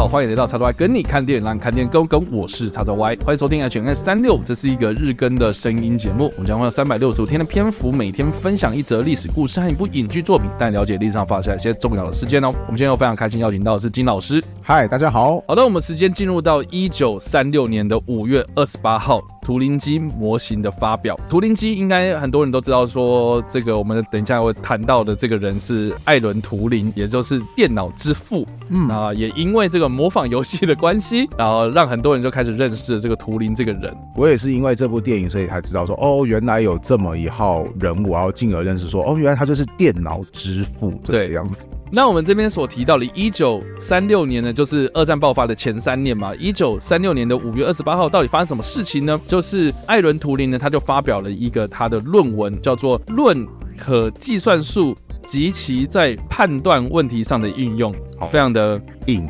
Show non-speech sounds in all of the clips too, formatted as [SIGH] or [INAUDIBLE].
好，欢迎来到叉 Y 跟你看电影，让你看电影更跟。我是叉 Y，欢迎收听 HNS 三六，这是一个日更的声音节目。我们将会有三百六十五天的篇幅，每天分享一则历史故事和一部影剧作品，带你了解历史上发生一些重要的事件哦。我们今天又非常开心邀请到的是金老师。嗨，大家好。好的，我们时间进入到一九三六年的五月二十八号，图灵机模型的发表。图灵机应该很多人都知道，说这个我们等一下会谈到的这个人是艾伦图灵，也就是电脑之父。嗯啊，也因为这个模仿游戏的关系，然后让很多人就开始认识了这个图灵这个人。我也是因为这部电影，所以才知道说，哦，原来有这么一号人物，然后进而认识说，哦，原来他就是电脑之父这个样子。那我们这边所提到的，一九三六年呢，就是二战爆发的前三年嘛。一九三六年的五月二十八号，到底发生什么事情呢？就是艾伦图灵呢，他就发表了一个他的论文，叫做《论可计算数及其在判断问题上的应用》，非常的硬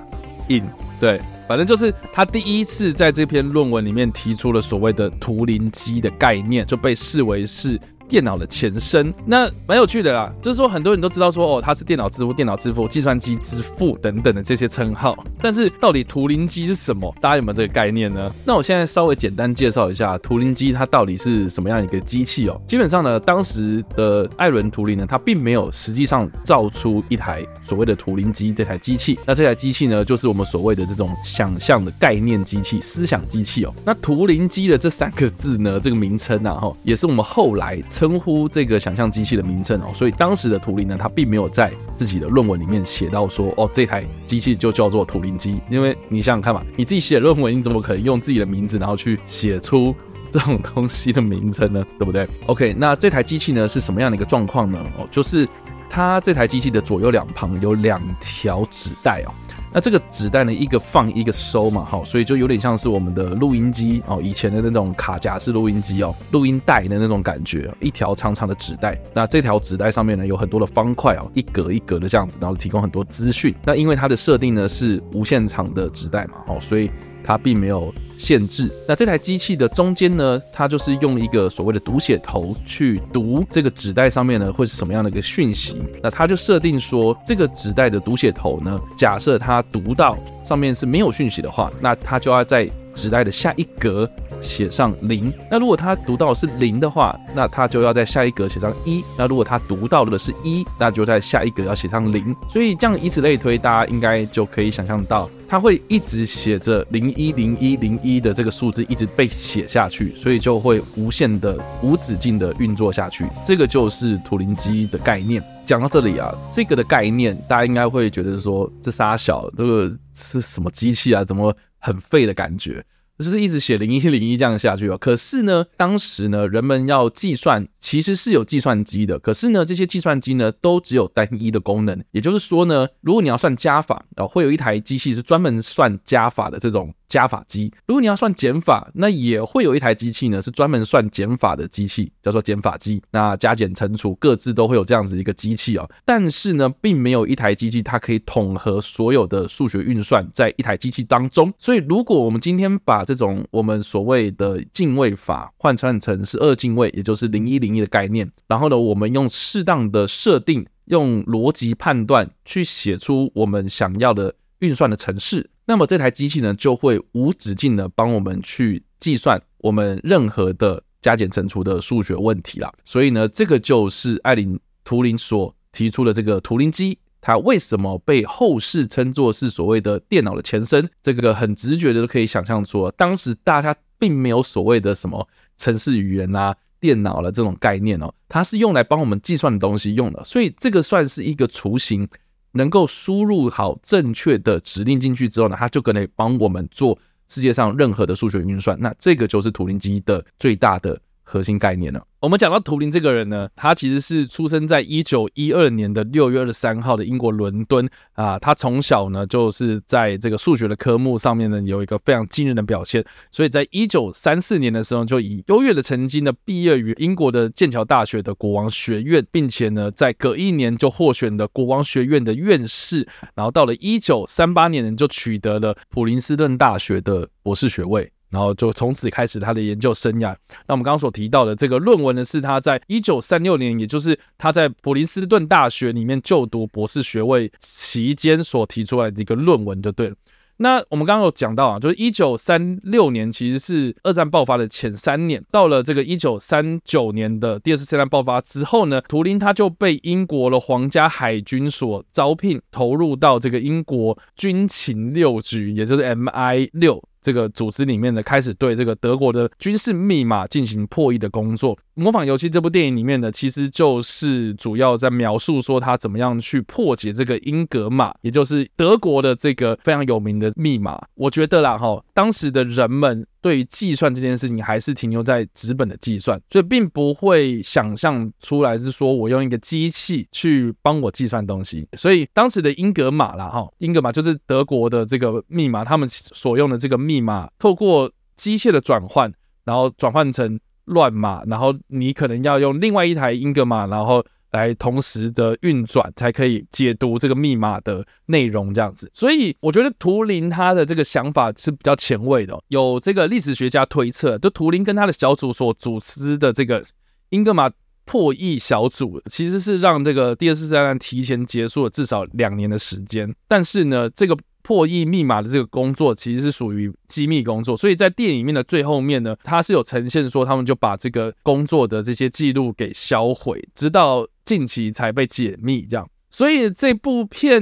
硬。对，反正就是他第一次在这篇论文里面提出了所谓的图灵机的概念，就被视为是。电脑的前身，那蛮有趣的啦，就是说很多人都知道说哦，他是电脑之父、电脑之父、计算机之父等等的这些称号，但是到底图灵机是什么？大家有没有这个概念呢？那我现在稍微简单介绍一下图灵机它到底是什么样一个机器哦。基本上呢，当时的艾伦图灵呢，他并没有实际上造出一台所谓的图灵机这台机器，那这台机器呢，就是我们所谓的这种想象的概念机器、思想机器哦。那图灵机的这三个字呢，这个名称啊，哈，也是我们后来。称呼这个想象机器的名称哦，所以当时的图灵呢，他并没有在自己的论文里面写到说，哦，这台机器就叫做图灵机，因为你想想看嘛，你自己写论文，你怎么可能用自己的名字然后去写出这种东西的名称呢？对不对？[LAUGHS] OK，那这台机器呢是什么样的一个状况呢？哦，就是它这台机器的左右两旁有两条纸带哦。那这个纸袋呢，一个放一个收嘛，好，所以就有点像是我们的录音机哦，以前的那种卡夹式录音机哦，录音带的那种感觉，一条长长的纸袋。那这条纸袋上面呢，有很多的方块哦，一格一格的这样子，然后提供很多资讯。那因为它的设定呢是无限长的纸袋嘛，哦，所以。它并没有限制。那这台机器的中间呢，它就是用一个所谓的读写头去读这个纸袋上面呢，会是什么样的一个讯息？那它就设定说，这个纸袋的读写头呢，假设它读到上面是没有讯息的话，那它就要在纸袋的下一格写上零。那如果他读到是零的话，那他就要在下一格写上一。那如果他读到的是一，那就在下一格要写上零。所以这样以此类推，大家应该就可以想象到。它会一直写着零一零一零一的这个数字一直被写下去，所以就会无限的、无止境的运作下去。这个就是图灵机的概念。讲到这里啊，这个的概念大家应该会觉得说，这仨小这个是什么机器啊？怎么很废的感觉？就是一直写零一零一这样下去哦。可是呢，当时呢，人们要计算，其实是有计算机的。可是呢，这些计算机呢，都只有单一的功能。也就是说呢，如果你要算加法，啊，会有一台机器是专门算加法的这种。加法机，如果你要算减法，那也会有一台机器呢，是专门算减法的机器，叫做减法机。那加减乘除各自都会有这样子一个机器哦。但是呢，并没有一台机器它可以统合所有的数学运算在一台机器当中。所以，如果我们今天把这种我们所谓的进位法换算成是二进位，也就是零一零一的概念，然后呢，我们用适当的设定，用逻辑判断去写出我们想要的运算的程式。那么这台机器呢，就会无止境的帮我们去计算我们任何的加减乘除的数学问题啦。所以呢，这个就是艾伦图灵所提出的这个图灵机，它为什么被后世称作是所谓的电脑的前身？这个很直觉的都可以想象出，当时大家并没有所谓的什么程式语言啊、电脑的这种概念哦，它是用来帮我们计算的东西用的。所以这个算是一个雏形。能够输入好正确的指令进去之后呢，它就可以帮我们做世界上任何的数学运算。那这个就是图灵机的最大的核心概念了。我们讲到图灵这个人呢，他其实是出生在一九一二年的六月二十三号的英国伦敦啊。他从小呢就是在这个数学的科目上面呢有一个非常惊人的表现，所以在一九三四年的时候就以优越的成绩呢毕业于英国的剑桥大学的国王学院，并且呢在隔一年就获选了国王学院的院士，然后到了一九三八年呢就取得了普林斯顿大学的博士学位。然后就从此开始他的研究生涯。那我们刚刚所提到的这个论文呢，是他在一九三六年，也就是他在普林斯顿大学里面就读博士学位期间所提出来的一个论文，就对了。那我们刚刚有讲到啊，就是一九三六年其实是二战爆发的前三年，到了这个一九三九年的第二次世界大战爆发之后呢，图灵他就被英国的皇家海军所招聘，投入到这个英国军情六局，也就是 MI 六。这个组织里面呢，开始对这个德国的军事密码进行破译的工作。《模仿游戏》这部电影里面呢，其实就是主要在描述说他怎么样去破解这个英格玛，也就是德国的这个非常有名的密码。我觉得啦，哈，当时的人们。对于计算这件事情，还是停留在纸本的计算，所以并不会想象出来是说我用一个机器去帮我计算东西。所以当时的英格玛啦，哈，英格玛就是德国的这个密码，他们所用的这个密码，透过机械的转换，然后转换成乱码，然后你可能要用另外一台英格玛，然后。来同时的运转，才可以解读这个密码的内容，这样子。所以我觉得图灵他的这个想法是比较前卫的。有这个历史学家推测，就图灵跟他的小组所组织的这个英格玛破译小组，其实是让这个第二次世界大战提前结束了至少两年的时间。但是呢，这个。破译密码的这个工作其实是属于机密工作，所以在电影里面的最后面呢，它是有呈现说他们就把这个工作的这些记录给销毁，直到近期才被解密这样。所以这部片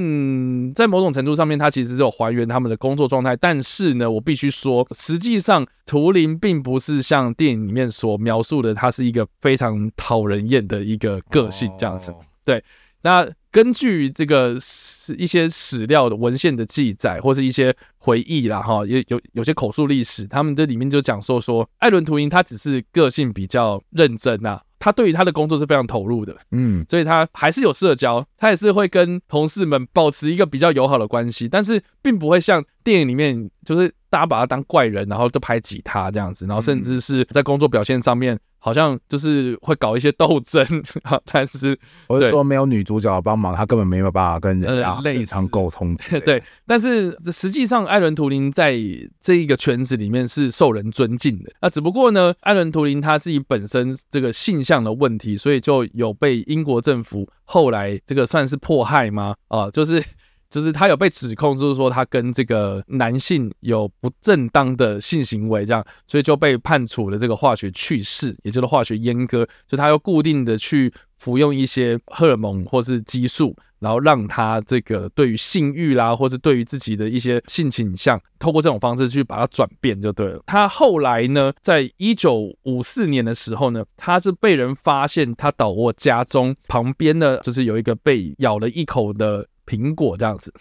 在某种程度上面，它其实是有还原他们的工作状态，但是呢，我必须说，实际上图灵并不是像电影里面所描述的，他是一个非常讨人厌的一个个性这样子。对，那。根据这个史一些史料的文献的记载，或是一些回忆啦，哈，也有有些口述历史，他们这里面就讲说说，艾伦图因他只是个性比较认真啊，他对于他的工作是非常投入的，嗯，所以他还是有社交，他也是会跟同事们保持一个比较友好的关系，但是并不会像电影里面就是大家把他当怪人，然后就拍挤他这样子，然后甚至是在工作表现上面。好像就是会搞一些斗争，[LAUGHS] 但是我是说没有女主角帮忙，他根本没有办法跟人家正常沟通。对，但是实际上艾伦图灵在这一个圈子里面是受人尊敬的。那只不过呢，艾伦图灵他自己本身这个性向的问题，所以就有被英国政府后来这个算是迫害吗？啊，就是。就是他有被指控，就是说他跟这个男性有不正当的性行为，这样，所以就被判处了这个化学去世，也就是化学阉割。就他要固定的去服用一些荷尔蒙或是激素，然后让他这个对于性欲啦，或是对于自己的一些性倾向，透过这种方式去把它转变就对了。他后来呢，在一九五四年的时候呢，他是被人发现他倒卧家中旁边呢，就是有一个被咬了一口的。苹果这样子，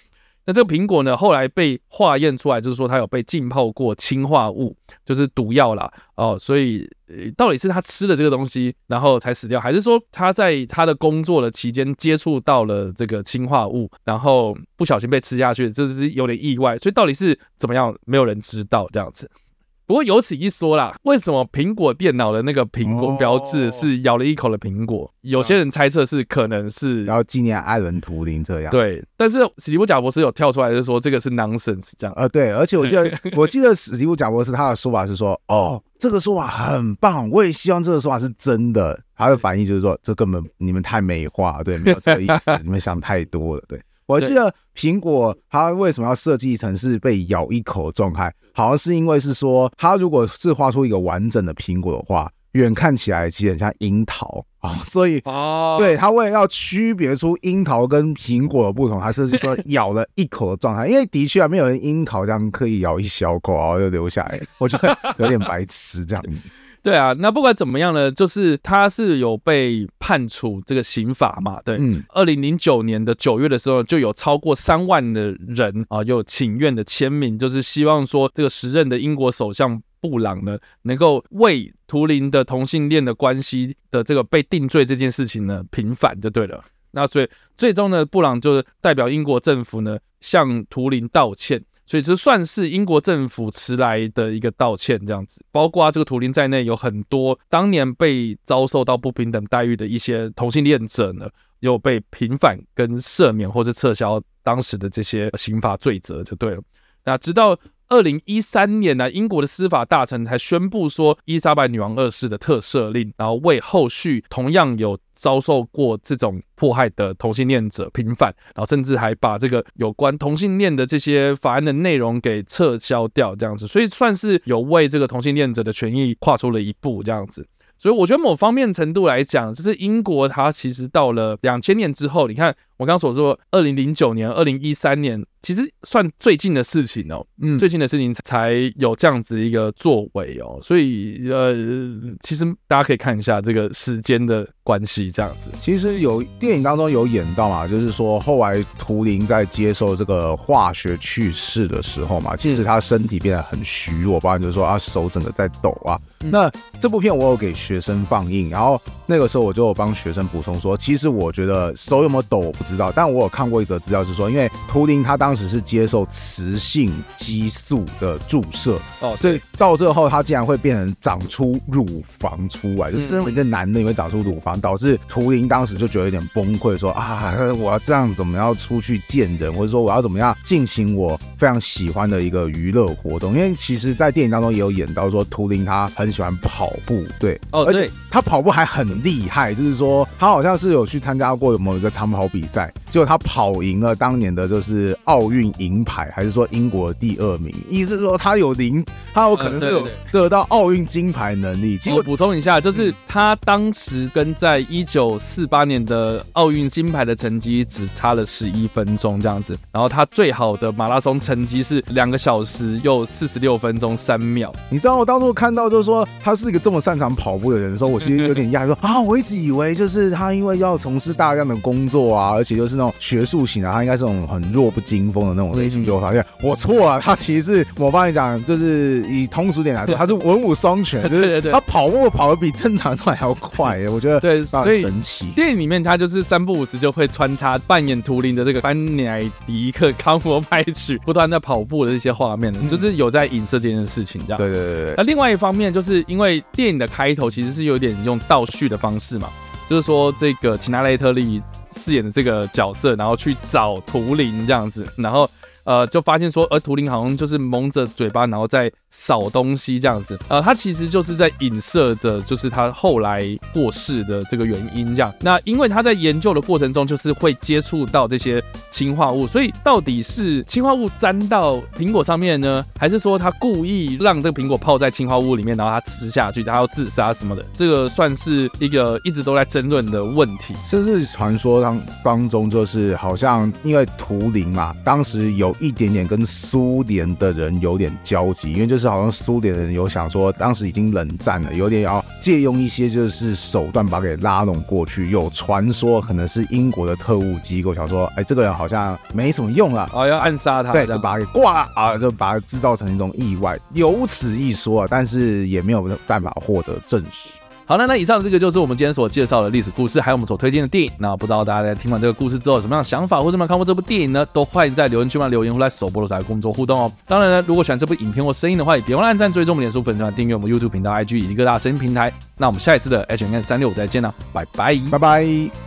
那这个苹果呢，后来被化验出来，就是说它有被浸泡过氰化物，就是毒药啦。哦。所以到底是他吃了这个东西，然后才死掉，还是说他在他的工作的期间接触到了这个氰化物，然后不小心被吃下去，这是有点意外。所以到底是怎么样，没有人知道这样子。不过有此一说啦，为什么苹果电脑的那个苹果标志是咬了一口的苹果？哦、有些人猜测是可能是要纪念艾伦图灵这样。对，但是史蒂夫贾博士有跳出来就说这个是 nonsense 这样。呃，对，而且我记得我记得史蒂夫贾博士他的说法是说，哦，这个说法很棒，我也希望这个说法是真的。他的反应就是说，这根本你们太美化，对，没有这个意思，[LAUGHS] 你们想太多了，对。我记得苹果它为什么要设计成是被咬一口的状态？好像是因为是说，它如果是画出一个完整的苹果的话，远看起来其实很像樱桃啊，所以哦，对，它为了要区别出樱桃跟苹果的不同，还是说 [LAUGHS] 咬了一口的状态。因为的确啊，没有人樱桃这样刻意咬一小口然后就留下来，我觉得有点白痴这样子。对啊，那不管怎么样呢，就是他是有被判处这个刑罚嘛。对，嗯，二零零九年的九月的时候，就有超过三万的人啊，有请愿的签名，就是希望说这个时任的英国首相布朗呢，能够为图灵的同性恋的关系的这个被定罪这件事情呢平反就对了。那所以最终呢，布朗就是代表英国政府呢向图灵道歉。所以这算是英国政府迟来的一个道歉，这样子，包括这个图灵在内，有很多当年被遭受到不平等待遇的一些同性恋者呢，又被平反跟赦免，或是撤销当时的这些刑法罪责，就对了。那直到二零一三年呢，英国的司法大臣才宣布说伊莎白女王二世的特赦令，然后为后续同样有遭受过这种迫害的同性恋者平反，然后甚至还把这个有关同性恋的这些法案的内容给撤销掉，这样子，所以算是有为这个同性恋者的权益跨出了一步，这样子。所以我觉得某方面程度来讲，就是英国它其实到了两千年之后，你看我刚刚所说，二零零九年、二零一三年。其实算最近的事情哦，嗯，最近的事情才有这样子一个作为哦，所以呃，其实大家可以看一下这个时间的关系，这样子。其实有电影当中有演到嘛，就是说后来图灵在接受这个化学去世的时候嘛，其实他身体变得很虚弱，包含就是说啊手整个在抖啊。嗯、那这部片我有给学生放映，然后那个时候我就有帮学生补充说，其实我觉得手有没有抖我不知道，但我有看过一则资料是说，因为图灵他当时。只是接受雌性激素的注射哦，所以到最后他竟然会变成长出乳房出来，就是身为一个男的也会长出乳房，导致图灵当时就觉得有点崩溃，说啊，我要这样怎么样出去见人，或者说我要怎么样进行我非常喜欢的一个娱乐活动？因为其实，在电影当中也有演到说，图灵他很喜欢跑步，对，哦，而且他跑步还很厉害，就是说他好像是有去参加过某一个长跑比赛，结果他跑赢了当年的就是奥。奥运银牌，还是说英国第二名？意思是说他有零，他有可能是有得到奥运金牌能力。其实我补充一下，就是他当时跟在一九四八年的奥运金牌的成绩只差了十一分钟这样子。然后他最好的马拉松成绩是两个小时又四十六分钟三秒。你知道我当初看到就是说他是一个这么擅长跑步的人的时候，我其实有点讶异，说啊，我一直以为就是他因为要从事大量的工作啊，而且就是那种学术型的，他应该是那种很弱不禁风的那种类型，就发现我错了，他其实是我帮你讲，就是以通俗点来说，他是文武双全，[LAUGHS] 就是他跑步跑得比正常人还要快，我觉得对，所以神奇。电影里面他就是三不五时就会穿插扮演图灵的这个班乃迪克康佛派曲，不断在跑步的这些画面，就是有在影射这件事情，这样。对对对对。那另外一方面，就是因为电影的开头其实是有点用倒叙的方式嘛，就是说这个齐娜雷特利饰演的这个角色，然后去找图灵这样子，然后。呃，就发现说，而图灵好像就是蒙着嘴巴，然后在扫东西这样子。呃，他其实就是在影射着，就是他后来过世的这个原因这样。那因为他在研究的过程中，就是会接触到这些氰化物，所以到底是氰化物沾到苹果上面呢，还是说他故意让这个苹果泡在氰化物里面，然后他吃下去，他要自杀什么的？这个算是一个一直都在争论的问题。甚至传说当当中，就是好像因为图灵嘛，当时有。一点点跟苏联的人有点交集，因为就是就是好像苏联人有想说，当时已经冷战了，有点要借用一些就是手段把他给拉拢过去。有传说可能是英国的特务机构想说，哎，这个人好像没什么用了，哦，要暗杀他，对，就把他给挂了啊，就把他制造成一种意外，有此一说啊，但是也没有办法获得证实。好了，那以上这个就是我们今天所介绍的历史故事，还有我们所推荐的电影。那不知道大家在听完这个故事之后有什么样的想法，或者有没有看过这部电影呢？都欢迎在留言区帮留言或在首播的时候工作互动哦。当然呢，如果喜欢这部影片或声音的话，也别忘了按赞、追踪我们脸书粉团、订阅我们 YouTube 频道、IG 以及各大声音平台。那我们下一次的 H&M 365再见了，拜拜，拜拜。